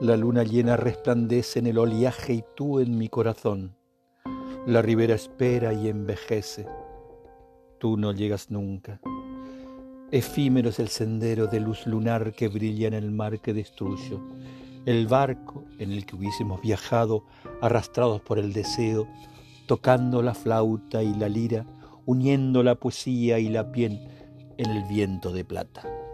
La luna llena resplandece en el oleaje y tú en mi corazón. La ribera espera y envejece. Tú no llegas nunca. Efímero es el sendero de luz lunar que brilla en el mar que destruyo. El barco en el que hubiésemos viajado, arrastrados por el deseo, tocando la flauta y la lira, uniendo la poesía y la piel en el viento de plata.